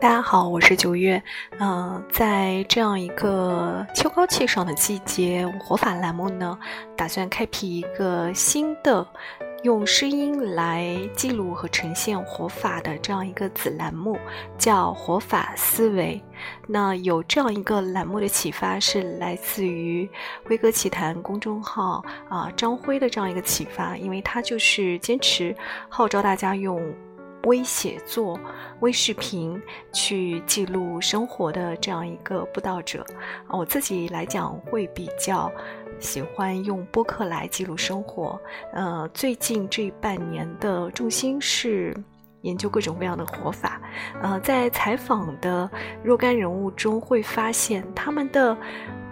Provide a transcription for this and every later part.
大家好，我是九月。嗯，在这样一个秋高气爽的季节，活法栏目呢，打算开辟一个新的用声音来记录和呈现活法的这样一个子栏目，叫活法思维。那有这样一个栏目的启发是来自于辉哥奇谈公众号啊张辉的这样一个启发，因为他就是坚持号召大家用。微写作、微视频去记录生活的这样一个布道者，我自己来讲会比较喜欢用播客来记录生活。呃，最近这半年的重心是研究各种各样的活法。呃，在采访的若干人物中，会发现他们的。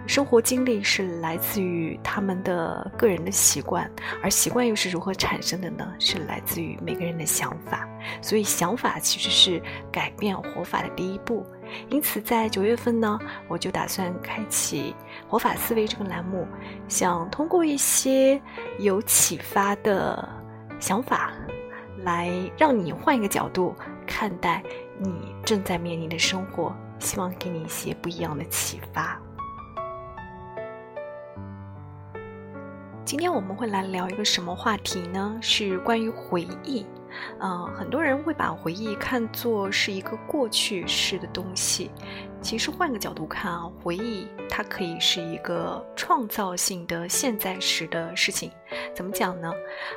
生活经历是来自于他们的个人的习惯，而习惯又是如何产生的呢？是来自于每个人的想法。所以，想法其实是改变活法的第一步。因此，在九月份呢，我就打算开启“活法思维”这个栏目，想通过一些有启发的想法，来让你换一个角度看待你正在面临的生活，希望给你一些不一样的启发。今天我们会来聊一个什么话题呢？是关于回忆。嗯，很多人会把回忆看作是一个过去式的东西。其实换个角度看啊，回忆它可以是一个创造性的现在时的事情。怎么讲呢？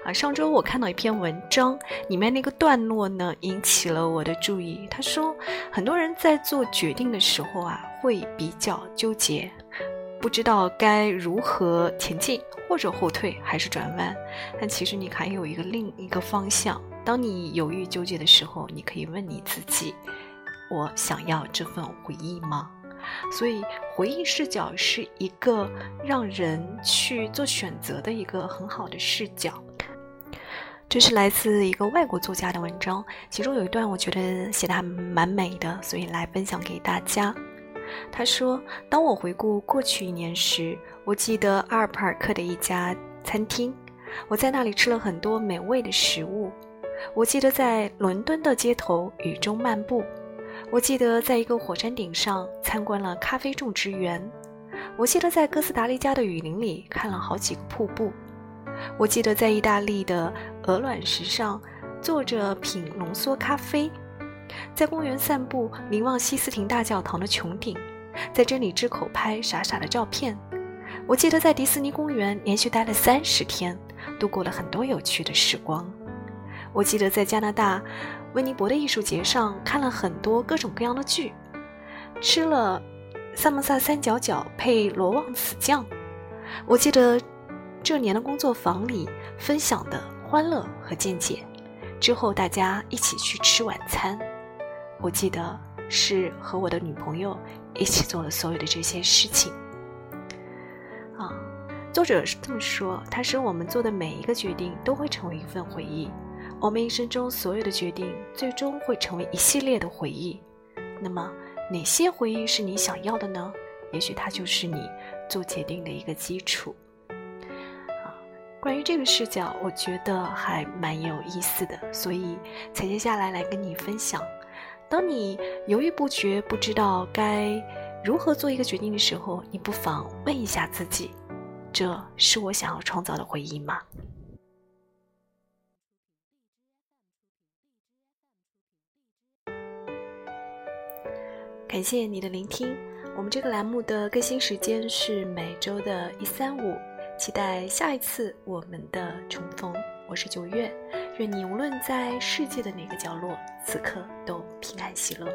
啊，上周我看到一篇文章，里面那个段落呢引起了我的注意。他说，很多人在做决定的时候啊，会比较纠结。不知道该如何前进，或者后退，还是转弯？但其实你还有一个另一个方向。当你犹豫纠结的时候，你可以问你自己：我想要这份回忆吗？所以，回忆视角是一个让人去做选择的一个很好的视角。这是来自一个外国作家的文章，其中有一段我觉得写的还蛮美的，所以来分享给大家。他说：“当我回顾过去一年时，我记得阿尔帕尔克的一家餐厅，我在那里吃了很多美味的食物。我记得在伦敦的街头雨中漫步，我记得在一个火山顶上参观了咖啡种植园，我记得在哥斯达黎加的雨林里看了好几个瀑布，我记得在意大利的鹅卵石上坐着品浓缩咖啡。”在公园散步，凝望西斯廷大教堂的穹顶，在真理之口拍傻傻的照片。我记得在迪士尼公园连续待了三十天，度过了很多有趣的时光。我记得在加拿大温尼伯的艺术节上看了很多各种各样的剧，吃了萨摩萨三角饺配罗旺子酱。我记得这年的工作坊里分享的欢乐和见解，之后大家一起去吃晚餐。我记得是和我的女朋友一起做了所有的这些事情。啊，作者是这么说：他说，我们做的每一个决定都会成为一份回忆，我们一生中所有的决定最终会成为一系列的回忆。那么，哪些回忆是你想要的呢？也许它就是你做决定的一个基础。啊，关于这个视角，我觉得还蛮有意思的，所以才接下来来跟你分享。当你犹豫不决，不知道该如何做一个决定的时候，你不妨问一下自己：这是我想要创造的回忆吗？感谢你的聆听。我们这个栏目的更新时间是每周的一三五，期待下一次我们的重逢。我是九月。愿你无论在世界的哪个角落，此刻都平安喜乐。